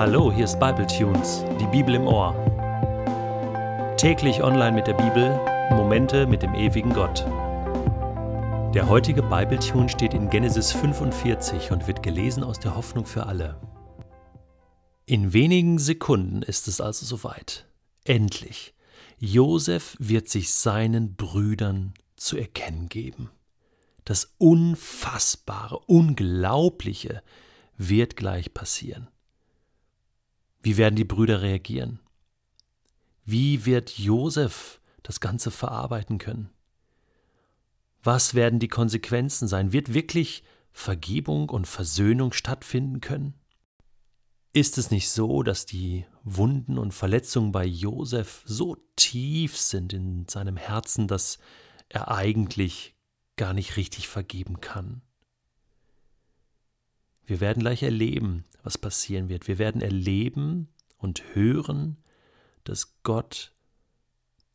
Hallo, hier ist Bible Tunes, die Bibel im Ohr. Täglich online mit der Bibel, Momente mit dem ewigen Gott. Der heutige Bible Tune steht in Genesis 45 und wird gelesen aus der Hoffnung für alle. In wenigen Sekunden ist es also soweit. Endlich. Josef wird sich seinen Brüdern zu erkennen geben. Das Unfassbare, Unglaubliche wird gleich passieren. Wie werden die Brüder reagieren? Wie wird Josef das Ganze verarbeiten können? Was werden die Konsequenzen sein? Wird wirklich Vergebung und Versöhnung stattfinden können? Ist es nicht so, dass die Wunden und Verletzungen bei Josef so tief sind in seinem Herzen, dass er eigentlich gar nicht richtig vergeben kann? Wir werden gleich erleben, was passieren wird. Wir werden erleben und hören, dass Gott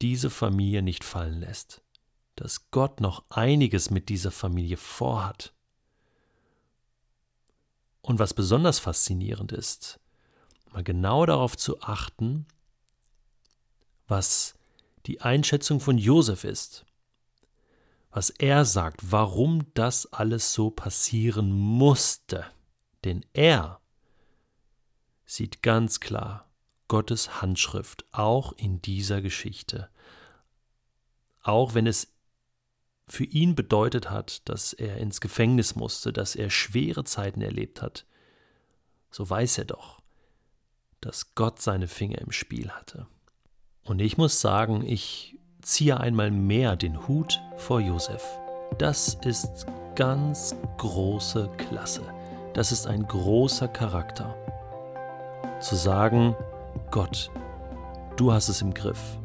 diese Familie nicht fallen lässt, dass Gott noch einiges mit dieser Familie vorhat. Und was besonders faszinierend ist, mal genau darauf zu achten, was die Einschätzung von Josef ist, was er sagt, warum das alles so passieren musste. Denn er sieht ganz klar Gottes Handschrift auch in dieser Geschichte. Auch wenn es für ihn bedeutet hat, dass er ins Gefängnis musste, dass er schwere Zeiten erlebt hat, so weiß er doch, dass Gott seine Finger im Spiel hatte. Und ich muss sagen, ich ziehe einmal mehr den Hut vor Josef. Das ist ganz große Klasse. Das ist ein großer Charakter. Zu sagen, Gott, du hast es im Griff.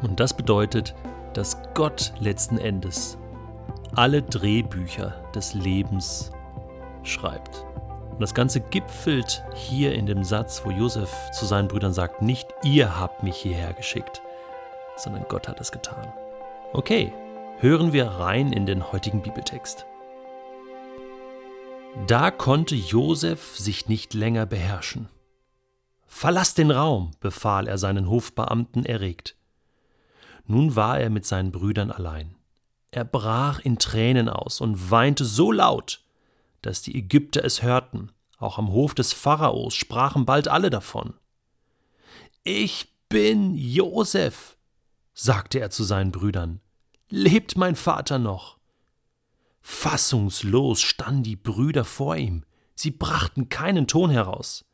Und das bedeutet, dass Gott letzten Endes alle Drehbücher des Lebens schreibt. Und das Ganze gipfelt hier in dem Satz, wo Josef zu seinen Brüdern sagt, nicht ihr habt mich hierher geschickt, sondern Gott hat es getan. Okay, hören wir rein in den heutigen Bibeltext. Da konnte Josef sich nicht länger beherrschen. Verlass den Raum, befahl er seinen Hofbeamten erregt. Nun war er mit seinen Brüdern allein. Er brach in Tränen aus und weinte so laut, dass die Ägypter es hörten. Auch am Hof des Pharaos sprachen bald alle davon. Ich bin Josef, sagte er zu seinen Brüdern. Lebt mein Vater noch? Fassungslos standen die Brüder vor ihm. Sie brachten keinen Ton heraus.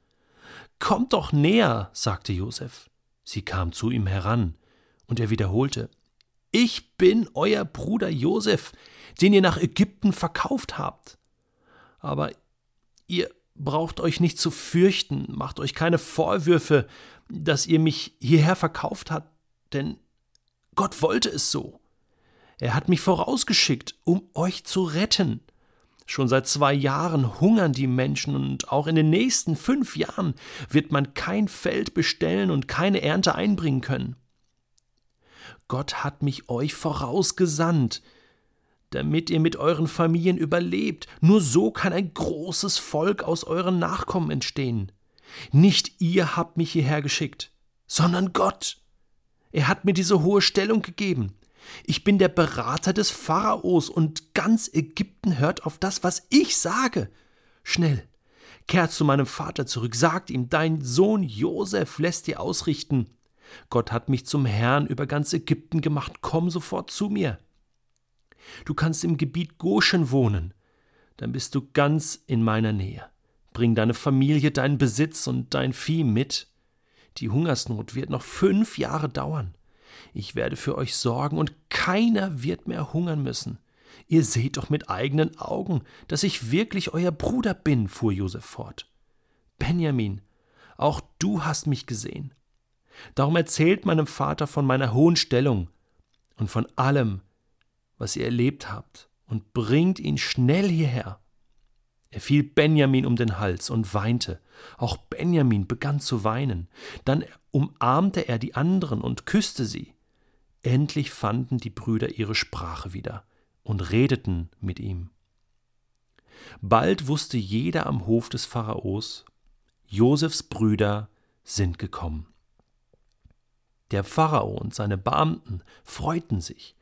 Kommt doch näher, sagte Josef. Sie kam zu ihm heran, und er wiederholte Ich bin euer Bruder Josef, den ihr nach Ägypten verkauft habt. Aber ihr braucht euch nicht zu fürchten, macht euch keine Vorwürfe, dass ihr mich hierher verkauft habt, denn Gott wollte es so. Er hat mich vorausgeschickt, um euch zu retten. Schon seit zwei Jahren hungern die Menschen und auch in den nächsten fünf Jahren wird man kein Feld bestellen und keine Ernte einbringen können. Gott hat mich euch vorausgesandt, damit ihr mit euren Familien überlebt. Nur so kann ein großes Volk aus euren Nachkommen entstehen. Nicht ihr habt mich hierher geschickt, sondern Gott. Er hat mir diese hohe Stellung gegeben. Ich bin der Berater des Pharaos und ganz Ägypten hört auf das, was ich sage. Schnell, kehrt zu meinem Vater zurück, sagt ihm, dein Sohn Josef lässt dir ausrichten. Gott hat mich zum Herrn über ganz Ägypten gemacht, komm sofort zu mir. Du kannst im Gebiet Goshen wohnen, dann bist du ganz in meiner Nähe. Bring deine Familie, deinen Besitz und dein Vieh mit. Die Hungersnot wird noch fünf Jahre dauern. Ich werde für euch sorgen und keiner wird mehr hungern müssen. Ihr seht doch mit eigenen Augen, dass ich wirklich euer Bruder bin, fuhr Josef fort. Benjamin, auch du hast mich gesehen. Darum erzählt meinem Vater von meiner hohen Stellung und von allem, was ihr erlebt habt, und bringt ihn schnell hierher. Er fiel Benjamin um den Hals und weinte. Auch Benjamin begann zu weinen. Dann umarmte er die anderen und küsste sie. Endlich fanden die Brüder ihre Sprache wieder und redeten mit ihm. Bald wusste jeder am Hof des Pharaos, Josefs Brüder sind gekommen. Der Pharao und seine Beamten freuten sich.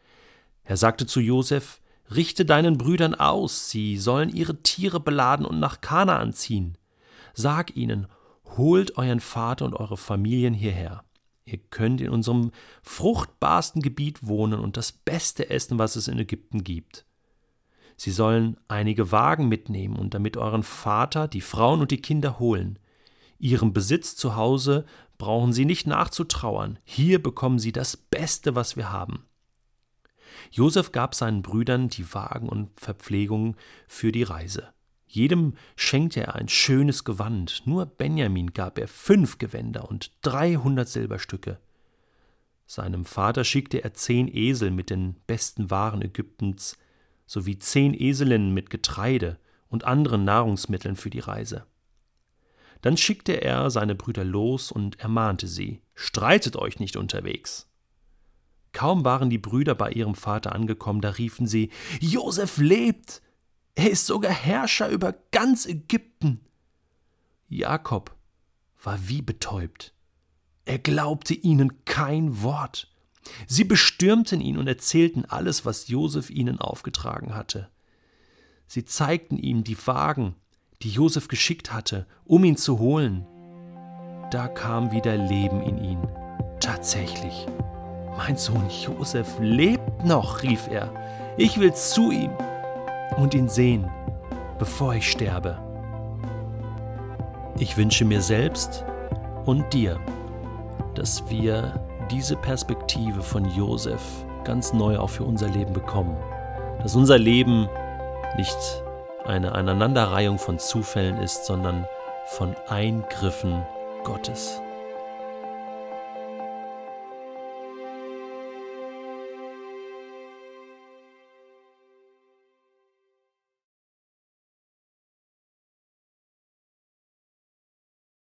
Er sagte zu Josef: Richte deinen Brüdern aus, sie sollen ihre Tiere beladen und nach Kanaan ziehen. Sag ihnen: Holt euren Vater und eure Familien hierher. Ihr könnt in unserem fruchtbarsten Gebiet wohnen und das Beste essen, was es in Ägypten gibt. Sie sollen einige Wagen mitnehmen und damit euren Vater, die Frauen und die Kinder holen. Ihrem Besitz zu Hause brauchen sie nicht nachzutrauern. Hier bekommen sie das Beste, was wir haben. Josef gab seinen Brüdern die Wagen und Verpflegung für die Reise. Jedem schenkte er ein schönes Gewand, nur Benjamin gab er fünf Gewänder und dreihundert Silberstücke. Seinem Vater schickte er zehn Esel mit den besten Waren Ägyptens, sowie zehn Eselinnen mit Getreide und anderen Nahrungsmitteln für die Reise. Dann schickte er seine Brüder los und ermahnte sie, streitet euch nicht unterwegs. Kaum waren die Brüder bei ihrem Vater angekommen, da riefen sie, Josef lebt! Er ist sogar Herrscher über ganz Ägypten. Jakob war wie betäubt. Er glaubte ihnen kein Wort. Sie bestürmten ihn und erzählten alles, was Josef ihnen aufgetragen hatte. Sie zeigten ihm die Wagen, die Josef geschickt hatte, um ihn zu holen. Da kam wieder Leben in ihn. Tatsächlich. Mein Sohn Josef lebt noch, rief er. Ich will zu ihm und ihn sehen, bevor ich sterbe. Ich wünsche mir selbst und dir, dass wir diese Perspektive von Josef ganz neu auch für unser Leben bekommen. Dass unser Leben nicht eine Aneinanderreihung von Zufällen ist, sondern von Eingriffen Gottes.